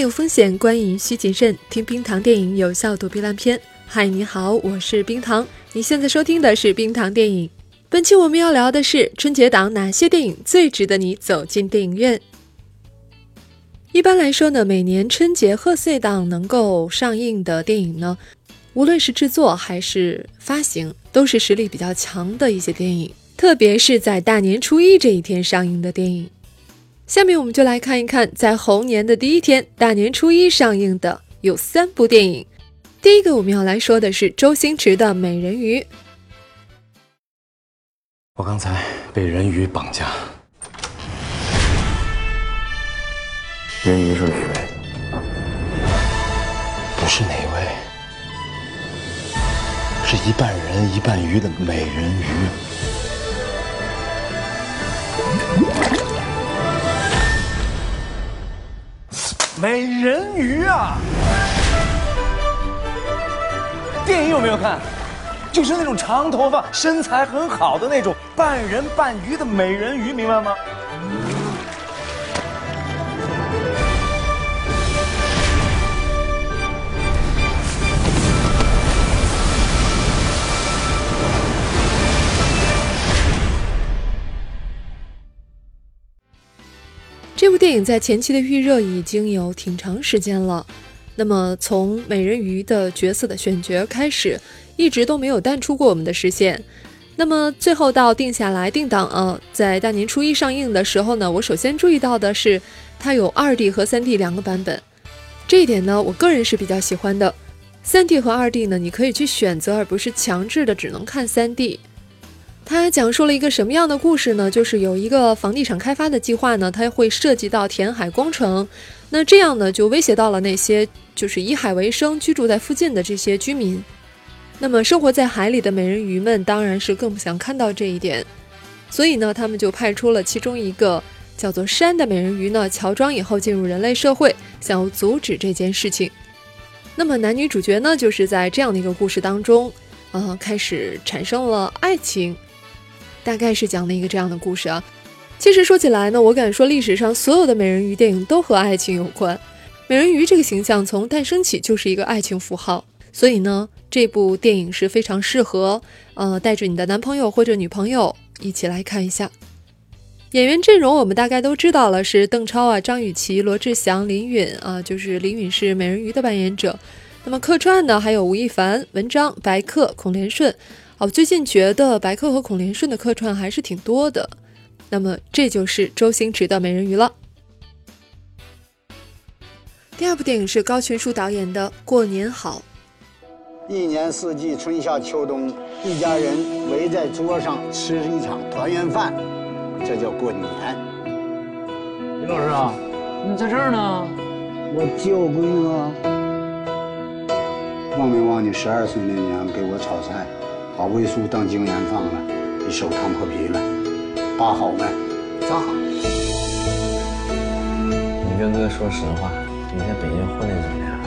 有风险，观影需谨慎。听冰糖电影，有效躲避烂片。嗨，你好，我是冰糖。你现在收听的是冰糖电影。本期我们要聊的是春节档哪些电影最值得你走进电影院。一般来说呢，每年春节贺岁档能够上映的电影呢，无论是制作还是发行，都是实力比较强的一些电影。特别是在大年初一这一天上映的电影。下面我们就来看一看，在猴年的第一天，大年初一上映的有三部电影。第一个我们要来说的是周星驰的《美人鱼》。我刚才被人鱼绑架，人鱼是哪位？不是哪位，是一半人一半鱼的美人鱼。美人鱼啊！电影有没有看？就是那种长头发、身材很好的那种半人半鱼的美人鱼，明白吗？这部电影在前期的预热已经有挺长时间了，那么从美人鱼的角色的选角开始，一直都没有淡出过我们的视线。那么最后到定下来定档啊，在大年初一上映的时候呢，我首先注意到的是它有二 D 和三 D 两个版本，这一点呢，我个人是比较喜欢的。三 D 和二 D 呢，你可以去选择，而不是强制的只能看三 D。它讲述了一个什么样的故事呢？就是有一个房地产开发的计划呢，它会涉及到填海工程，那这样呢就威胁到了那些就是以海为生、居住在附近的这些居民。那么生活在海里的美人鱼们当然是更不想看到这一点，所以呢，他们就派出了其中一个叫做山的美人鱼呢，乔装以后进入人类社会，想要阻止这件事情。那么男女主角呢，就是在这样的一个故事当中，呃，开始产生了爱情。大概是讲了一个这样的故事啊。其实说起来呢，我敢说历史上所有的美人鱼电影都和爱情有关。美人鱼这个形象从诞生起就是一个爱情符号，所以呢，这部电影是非常适合呃带着你的男朋友或者女朋友一起来看一下。演员阵容我们大概都知道了，是邓超啊、张雨绮、罗志祥、林允啊，就是林允是美人鱼的扮演者。那么客串呢，还有吴亦凡、文章、白客、孔连顺。哦，最近觉得白客和孔连顺的客串还是挺多的。那么这就是周星驰的《美人鱼》了。第二部电影是高群书导演的《过年好》。一年四季，春夏秋冬，一家人围在桌上吃一场团圆饭，这叫过年。李老师啊，你在这儿呢？我救闺女啊！忘没忘你十二岁那年给我炒菜？把味素当精盐放了，你手烫破皮了，疤好没？扎好？你跟哥说实话，你在北京混的怎么样？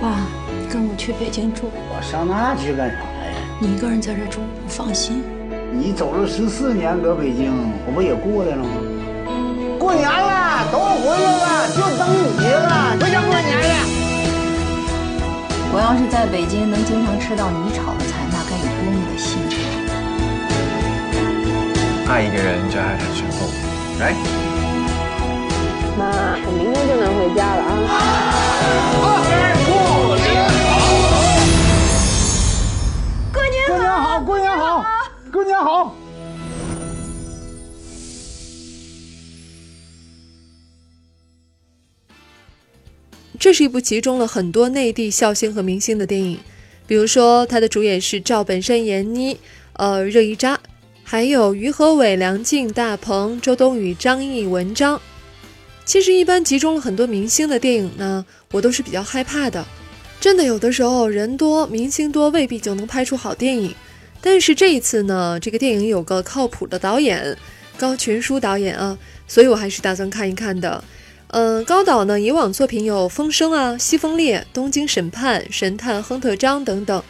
爸，跟我去北京住。我上那去干啥呀？你一个人在这住不放心。你走了十四年搁北京，我不也过来了吗？过年了，都回来了，就等你了，回家过年了。我要是在北京能经常吃到你炒的菜，那该有多么的幸福！爱一个人就爱他全部，来。妈，我明天就能回家了啊！过年好！过年好！过年好！过年好！这是一部集中了很多内地笑星和明星的电影，比如说它的主演是赵本山、闫妮，呃，热依扎，还有于和伟、梁静、大鹏、周冬雨、张译、文章。其实一般集中了很多明星的电影呢，我都是比较害怕的。真的有的时候人多、明星多，未必就能拍出好电影。但是这一次呢，这个电影有个靠谱的导演，高群书导演啊，所以我还是打算看一看的。嗯，高导呢，以往作品有《风声》啊，《西风烈》《东京审判》《神探亨特张》等等。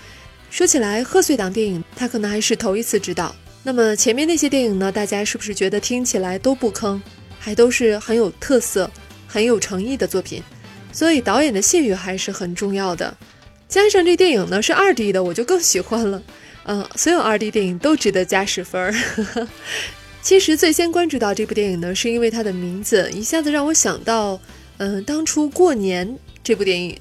说起来，贺岁档电影他可能还是头一次执导。那么前面那些电影呢，大家是不是觉得听起来都不坑，还都是很有特色、很有诚意的作品，所以导演的信誉还是很重要的。加上这电影呢是二 D 的，我就更喜欢了。嗯，所有二 D 电影都值得加十分儿。其实最先关注到这部电影呢，是因为它的名字一下子让我想到，嗯，当初过年这部电影，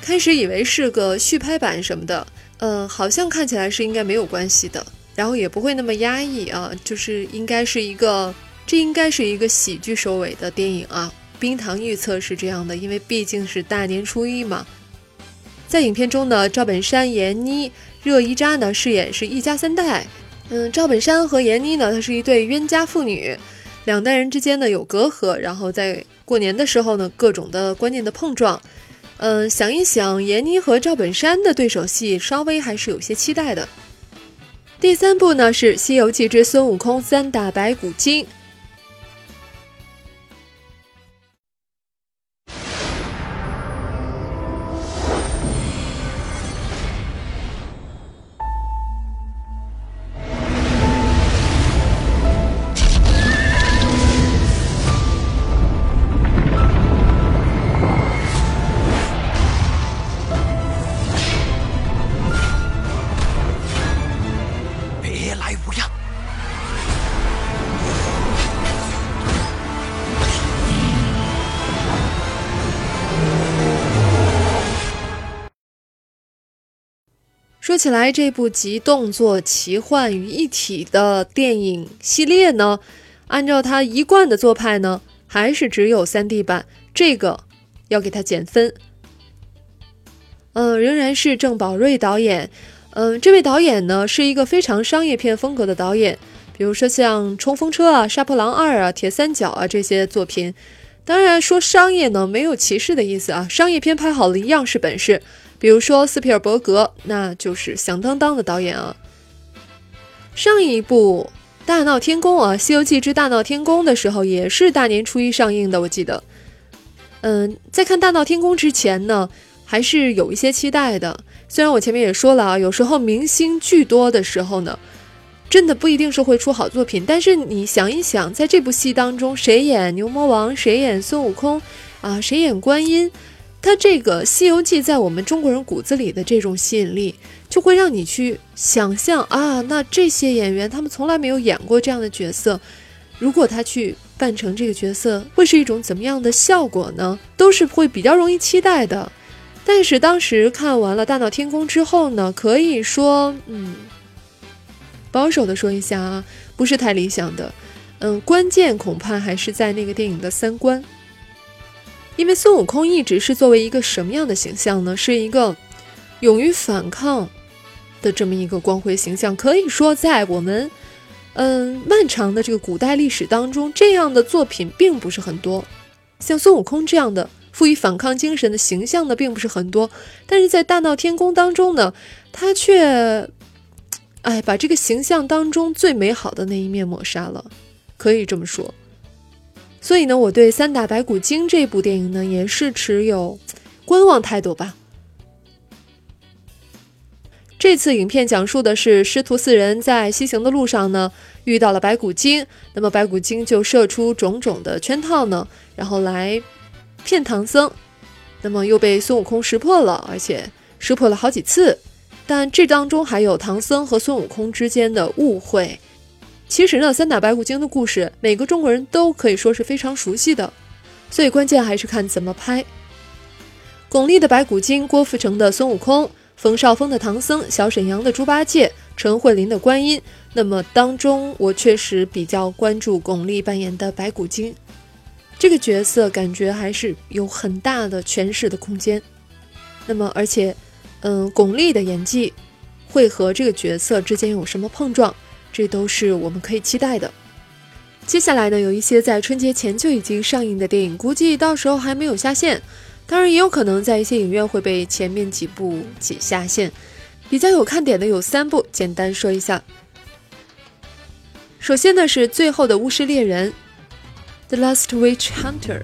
开始以为是个续拍版什么的，嗯，好像看起来是应该没有关系的，然后也不会那么压抑啊，就是应该是一个，这应该是一个喜剧收尾的电影啊。冰糖预测是这样的，因为毕竟是大年初一嘛。在影片中呢，赵本山、闫妮、热依扎呢饰演是一家三代。嗯，赵本山和闫妮呢，她是一对冤家父女，两代人之间呢有隔阂，然后在过年的时候呢，各种的观念的碰撞。嗯，想一想，闫妮和赵本山的对手戏，稍微还是有些期待的。第三部呢是《西游记之孙悟空三打白骨精》。说起来，这部集动作奇幻于一体的电影系列呢，按照他一贯的做派呢，还是只有 3D 版，这个要给他减分。嗯，仍然是郑宝瑞导演。嗯，这位导演呢，是一个非常商业片风格的导演，比如说像《冲锋车》啊、《杀破狼二》啊、《铁三角》啊这些作品。当然，说商业呢，没有歧视的意思啊，商业片拍好了一样是本事。比如说斯皮尔伯格，那就是响当当的导演啊。上一部《大闹天宫》啊，《西游记之大闹天宫》的时候，也是大年初一上映的，我记得。嗯，在看《大闹天宫》之前呢，还是有一些期待的。虽然我前面也说了啊，有时候明星巨多的时候呢，真的不一定是会出好作品。但是你想一想，在这部戏当中，谁演牛魔王，谁演孙悟空，啊，谁演观音？它这个《西游记》在我们中国人骨子里的这种吸引力，就会让你去想象啊，那这些演员他们从来没有演过这样的角色，如果他去扮成这个角色，会是一种怎么样的效果呢？都是会比较容易期待的。但是当时看完了《大闹天宫》之后呢，可以说，嗯，保守的说一下啊，不是太理想的。嗯，关键恐怕还是在那个电影的三观。因为孙悟空一直是作为一个什么样的形象呢？是一个勇于反抗的这么一个光辉形象。可以说，在我们嗯漫长的这个古代历史当中，这样的作品并不是很多。像孙悟空这样的赋予反抗精神的形象呢，并不是很多。但是在大闹天宫当中呢，他却哎把这个形象当中最美好的那一面抹杀了，可以这么说。所以呢，我对《三打白骨精》这部电影呢，也是持有观望态度吧。这次影片讲述的是师徒四人在西行的路上呢，遇到了白骨精，那么白骨精就设出种种的圈套呢，然后来骗唐僧，那么又被孙悟空识破了，而且识破了好几次，但这当中还有唐僧和孙悟空之间的误会。其实呢，三打白骨精的故事，每个中国人都可以说是非常熟悉的，所以关键还是看怎么拍。巩俐的白骨精，郭富城的孙悟空，冯绍峰的唐僧，小沈阳的猪八戒，陈慧琳的观音。那么当中，我确实比较关注巩俐扮演的白骨精这个角色，感觉还是有很大的诠释的空间。那么，而且，嗯，巩俐的演技会和这个角色之间有什么碰撞？这都是我们可以期待的。接下来呢，有一些在春节前就已经上映的电影，估计到时候还没有下线。当然，也有可能在一些影院会被前面几部挤下线。比较有看点的有三部，简单说一下。首先呢是《最后的巫师猎人》（The Last Witch Hunter）。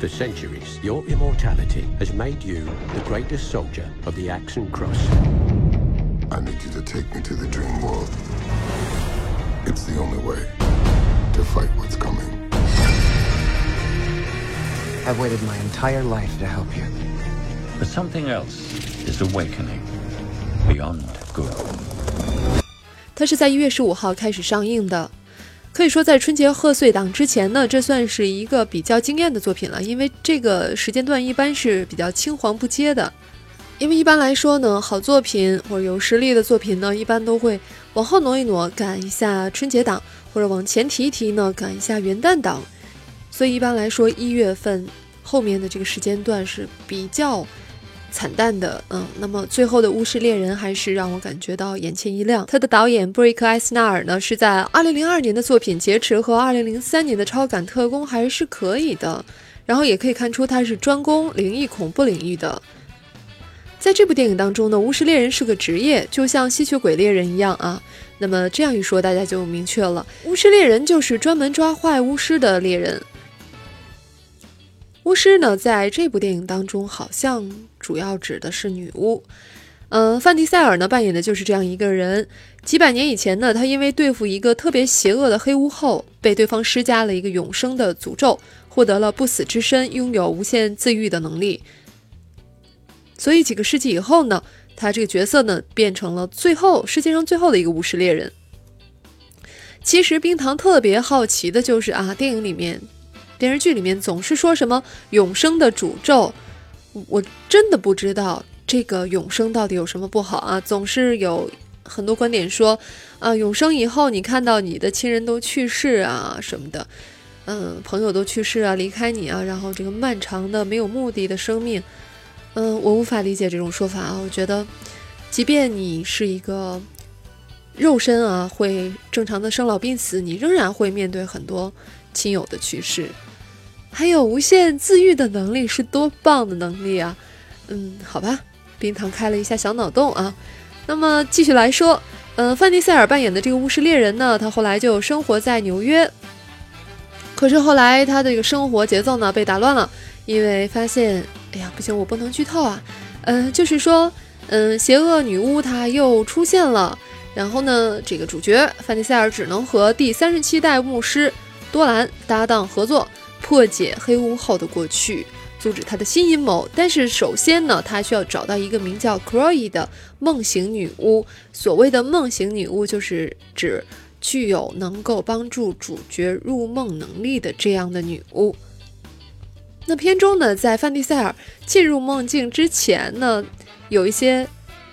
For centuries, your immortality has made you the greatest soldier of the axe and cross. I need you to take me to the dream world. It's the only way to fight what's coming. I've waited my entire life to help you. But something else is awakening beyond good. 它是在一月十五号开始上映的，可以说在春节贺岁档之前呢，这算是一个比较惊艳的作品了。因为这个时间段一般是比较青黄不接的，因为一般来说呢，好作品或者有实力的作品呢，一般都会往后挪一挪，赶一下春节档，或者往前提一提呢，赶一下元旦档。所以一般来说，一月份后面的这个时间段是比较惨淡的。嗯，那么最后的《巫师猎人》还是让我感觉到眼前一亮。他的导演布瑞克·埃斯纳尔呢，是在2002年的作品《劫持》和2003年的《超感特工》还是可以的。然后也可以看出他是专攻灵异恐怖领域的。在这部电影当中呢，巫师猎人是个职业，就像吸血鬼猎人一样啊。那么这样一说，大家就明确了，巫师猎人就是专门抓坏巫师的猎人。巫师呢，在这部电影当中，好像主要指的是女巫。嗯，范迪塞尔呢扮演的就是这样一个人。几百年以前呢，他因为对付一个特别邪恶的黑巫后，被对方施加了一个永生的诅咒，获得了不死之身，拥有无限自愈的能力。所以几个世纪以后呢，他这个角色呢，变成了最后世界上最后的一个巫师猎人。其实冰糖特别好奇的就是啊，电影里面。电视剧里面总是说什么永生的诅咒，我真的不知道这个永生到底有什么不好啊！总是有很多观点说，啊，永生以后你看到你的亲人都去世啊什么的，嗯，朋友都去世啊，离开你啊，然后这个漫长的没有目的的生命，嗯，我无法理解这种说法啊！我觉得，即便你是一个肉身啊，会正常的生老病死，你仍然会面对很多亲友的去世。还有无限自愈的能力是多棒的能力啊！嗯，好吧，冰糖开了一下小脑洞啊。那么继续来说，嗯，范迪塞尔扮演的这个巫师猎人呢，他后来就生活在纽约。可是后来他的这个生活节奏呢被打乱了，因为发现，哎呀，不行，我不能剧透啊。嗯，就是说，嗯，邪恶女巫她又出现了，然后呢，这个主角范迪塞尔只能和第三十七代牧师多兰搭档合作。破解黑巫后的过去，阻止他的新阴谋。但是首先呢，他需要找到一个名叫 Chloe 的梦醒女巫。所谓的梦醒女巫，就是指具有能够帮助主角入梦能力的这样的女巫。那片中呢，在范蒂塞尔进入梦境之前呢，有一些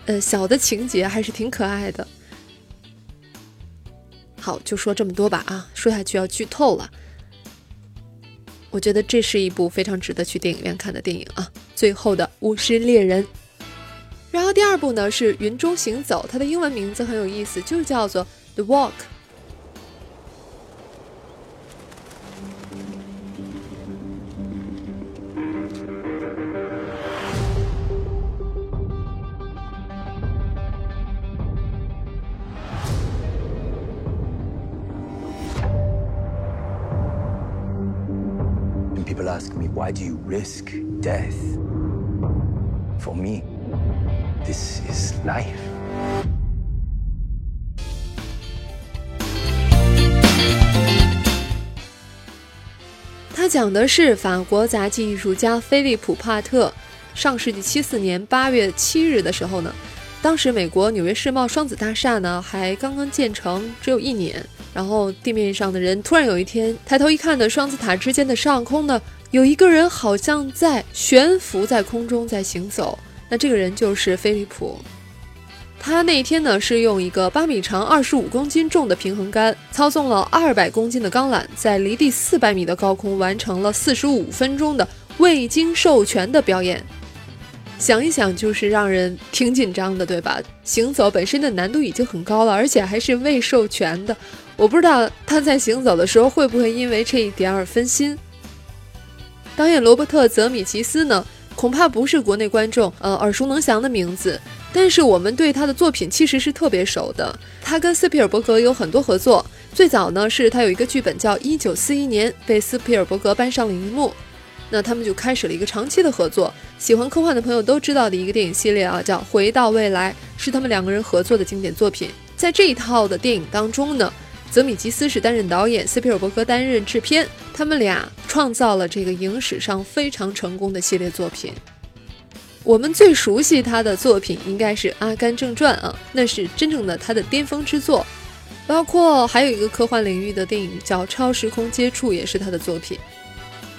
呃小的情节还是挺可爱的。好，就说这么多吧啊，说下去要剧透了。我觉得这是一部非常值得去电影院看的电影啊！最后的巫师猎人。然后第二部呢是《云中行走》，它的英文名字很有意思，就叫做《The Walk》。Risk death? For me, this is life. 他讲的是法国杂技艺术家菲利普·帕特。上世纪七四年八月七日的时候呢，当时美国纽约世贸双子大厦呢还刚刚建成，只有一年。然后地面上的人突然有一天抬头一看呢双子塔之间的上空呢，有一个人好像在悬浮在空中在行走。那这个人就是菲利普。他那天呢是用一个八米长、二十五公斤重的平衡杆，操纵了二百公斤的钢缆，在离地四百米的高空完成了四十五分钟的未经授权的表演。想一想，就是让人挺紧张的，对吧？行走本身的难度已经很高了，而且还是未授权的。我不知道他在行走的时候会不会因为这一点而分心。导演罗伯特·泽米奇斯呢，恐怕不是国内观众呃耳熟能详的名字，但是我们对他的作品其实是特别熟的。他跟斯皮尔伯格有很多合作，最早呢是他有一个剧本叫《一九四一年》，被斯皮尔伯格搬上了荧幕。那他们就开始了一个长期的合作。喜欢科幻的朋友都知道的一个电影系列啊，叫《回到未来》，是他们两个人合作的经典作品。在这一套的电影当中呢，泽米吉斯是担任导演，斯皮尔伯格担任制片，他们俩创造了这个影史上非常成功的系列作品。我们最熟悉他的作品应该是《阿甘正传》啊，那是真正的他的巅峰之作。包括还有一个科幻领域的电影叫《超时空接触》，也是他的作品。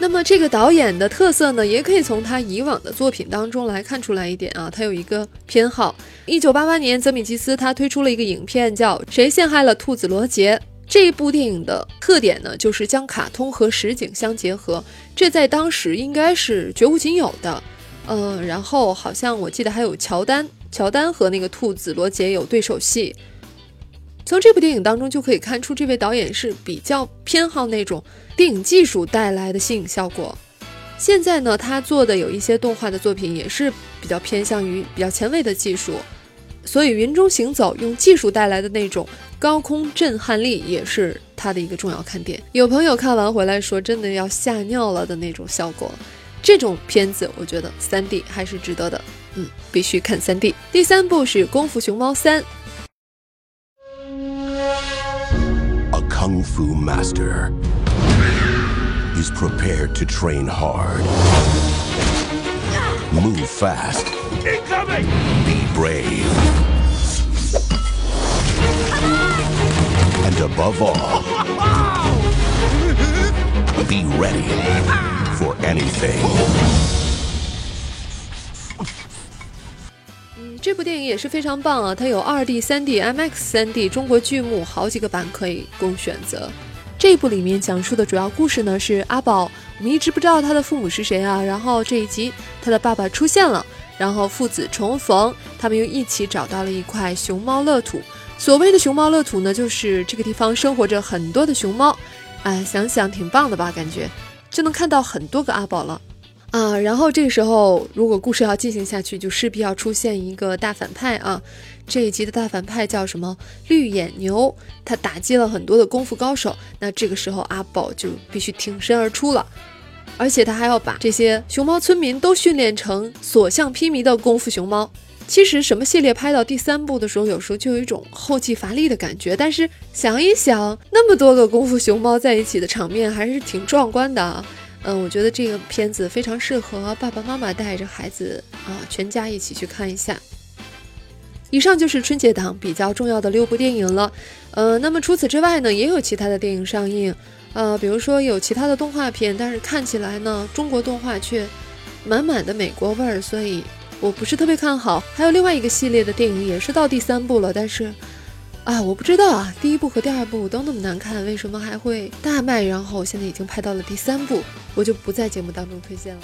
那么这个导演的特色呢，也可以从他以往的作品当中来看出来一点啊。他有一个偏好。一九八八年，泽米基斯他推出了一个影片叫《谁陷害了兔子罗杰》。这部电影的特点呢，就是将卡通和实景相结合，这在当时应该是绝无仅有的。嗯，然后好像我记得还有乔丹，乔丹和那个兔子罗杰有对手戏。从这部电影当中就可以看出，这位导演是比较偏好那种电影技术带来的吸引效果。现在呢，他做的有一些动画的作品也是比较偏向于比较前卫的技术，所以《云中行走》用技术带来的那种高空震撼力也是他的一个重要看点。有朋友看完回来说，真的要吓尿了的那种效果。这种片子，我觉得三 D 还是值得的，嗯，必须看三 D。第三部是《功夫熊猫三》。Kung fu master is prepared to train hard, move fast, be brave, and above all, be ready. for anything。这部电影也是非常棒啊！它有二 D、三 D、MX 三 D、中国剧目好几个版可以供选择。这一部里面讲述的主要故事呢是阿宝，我们一直不知道他的父母是谁啊。然后这一集他的爸爸出现了，然后父子重逢，他们又一起找到了一块熊猫乐土。所谓的熊猫乐土呢，就是这个地方生活着很多的熊猫。哎，想想挺棒的吧？感觉。就能看到很多个阿宝了，啊，然后这个时候，如果故事要进行下去，就势必要出现一个大反派啊。这一集的大反派叫什么？绿眼牛，他打击了很多的功夫高手。那这个时候，阿宝就必须挺身而出了，而且他还要把这些熊猫村民都训练成所向披靡的功夫熊猫。其实什么系列拍到第三部的时候，有时候就有一种后继乏力的感觉。但是想一想，那么多个功夫熊猫在一起的场面还是挺壮观的啊。嗯，我觉得这个片子非常适合爸爸妈妈带着孩子啊，全家一起去看一下。以上就是春节档比较重要的六部电影了。呃，那么除此之外呢，也有其他的电影上映。呃，比如说有其他的动画片，但是看起来呢，中国动画却满满的美国味儿，所以。我不是特别看好，还有另外一个系列的电影也是到第三部了，但是，啊，我不知道啊，第一部和第二部都那么难看，为什么还会大卖？然后现在已经拍到了第三部，我就不在节目当中推荐了。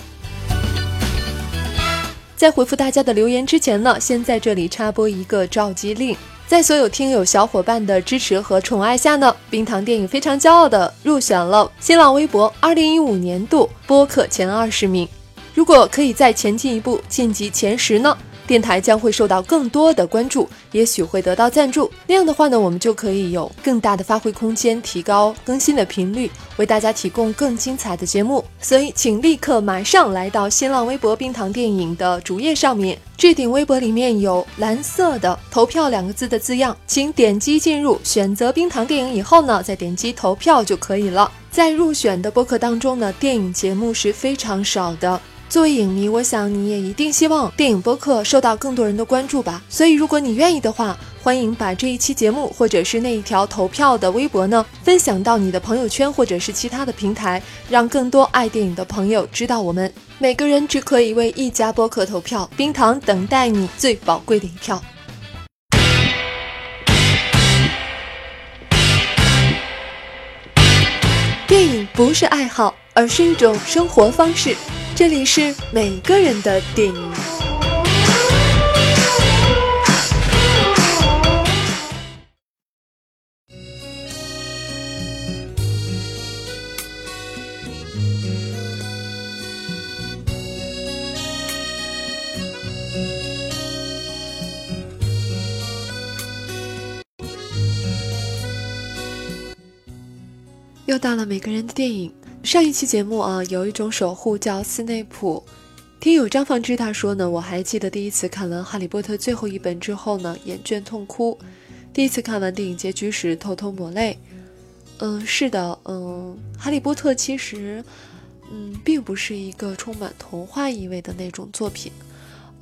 在回复大家的留言之前呢，先在这里插播一个召集令，在所有听友小伙伴的支持和宠爱下呢，冰糖电影非常骄傲的入选了新浪微博二零一五年度播客前二十名。如果可以再前进一步晋级前十呢？电台将会受到更多的关注，也许会得到赞助。那样的话呢，我们就可以有更大的发挥空间，提高更新的频率，为大家提供更精彩的节目。所以，请立刻马上来到新浪微博“冰糖电影”的主页上面，置顶微博里面有蓝色的“投票”两个字的字样，请点击进入，选择冰糖电影以后呢，再点击投票就可以了。在入选的播客当中呢，电影节目是非常少的。作为影迷，我想你也一定希望电影播客受到更多人的关注吧。所以，如果你愿意的话，欢迎把这一期节目或者是那一条投票的微博呢，分享到你的朋友圈或者是其他的平台，让更多爱电影的朋友知道我们。每个人只可以为一家播客投票，冰糖等待你最宝贵的一票。电影不是爱好，而是一种生活方式。这里是每个人的电影。又到了每个人的电影。上一期节目啊，有一种守护叫斯内普。听友张放之他说呢，我还记得第一次看完《哈利波特》最后一本之后呢，眼倦痛哭；第一次看完电影结局时偷偷抹泪。嗯，是的，嗯，哈利波特其实，嗯，并不是一个充满童话意味的那种作品。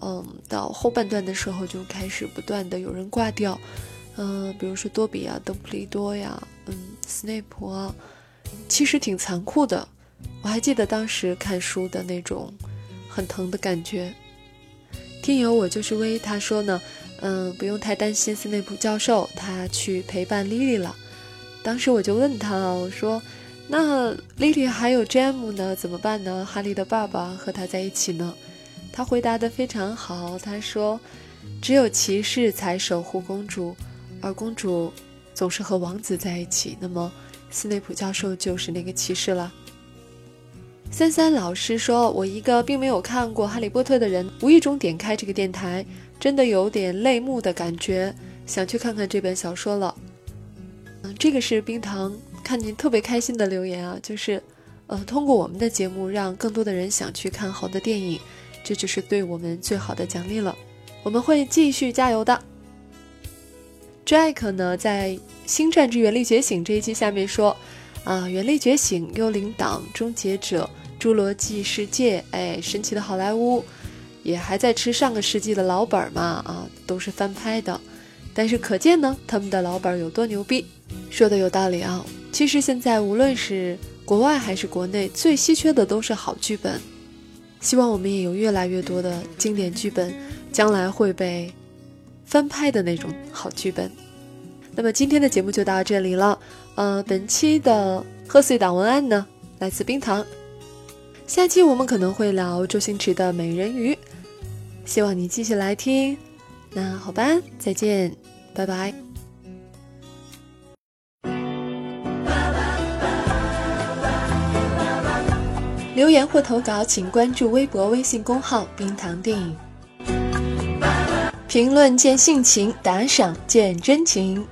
嗯，到后半段的时候就开始不断的有人挂掉，嗯，比如说多比啊、邓布利多呀，嗯，斯内普啊，其实挺残酷的。我还记得当时看书的那种很疼的感觉。听友我就是微，他说呢，嗯，不用太担心斯内普教授，他去陪伴莉莉了。当时我就问他，我说：“那莉莉还有詹姆呢，怎么办呢？哈利的爸爸和他在一起呢？”他回答的非常好，他说：“只有骑士才守护公主，而公主总是和王子在一起。那么，斯内普教授就是那个骑士了。”三三老师说：“我一个并没有看过《哈利波特》的人，无意中点开这个电台，真的有点泪目的感觉，想去看看这本小说了。”嗯，这个是冰糖看见特别开心的留言啊，就是，呃，通过我们的节目让更多的人想去看好的电影，这就是对我们最好的奖励了。我们会继续加油的。Jack 呢，在《星战之原力觉醒》这一期下面说，啊，原力觉醒、幽灵党、终结者、侏罗纪世界，哎，神奇的好莱坞，也还在吃上个世纪的老本嘛，啊，都是翻拍的，但是可见呢，他们的老本有多牛逼。说的有道理啊！其实现在无论是国外还是国内，最稀缺的都是好剧本。希望我们也有越来越多的经典剧本，将来会被翻拍的那种好剧本。那么今天的节目就到这里了。呃，本期的贺岁档文案呢，来自冰糖。下期我们可能会聊周星驰的《美人鱼》，希望你继续来听。那好吧，再见，拜拜。留言或投稿，请关注微博、微信公号“冰糖电影”。评论见性情，打赏见真情。